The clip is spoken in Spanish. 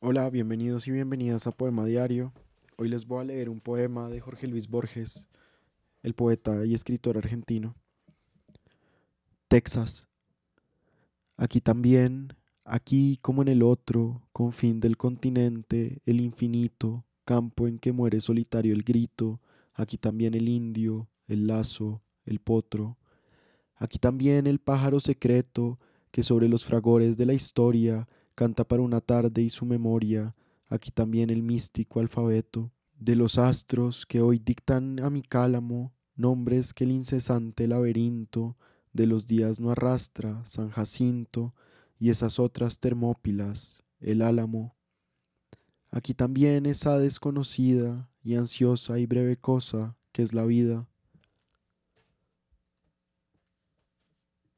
Hola, bienvenidos y bienvenidas a Poema Diario. Hoy les voy a leer un poema de Jorge Luis Borges, el poeta y escritor argentino. Texas. Aquí también, aquí como en el otro, confín del continente, el infinito, campo en que muere solitario el grito, aquí también el indio, el lazo, el potro. Aquí también el pájaro secreto que sobre los fragores de la historia canta para una tarde y su memoria, aquí también el místico alfabeto de los astros que hoy dictan a mi cálamo nombres que el incesante laberinto de los días no arrastra, San Jacinto y esas otras Termópilas, el álamo. Aquí también esa desconocida y ansiosa y breve cosa que es la vida,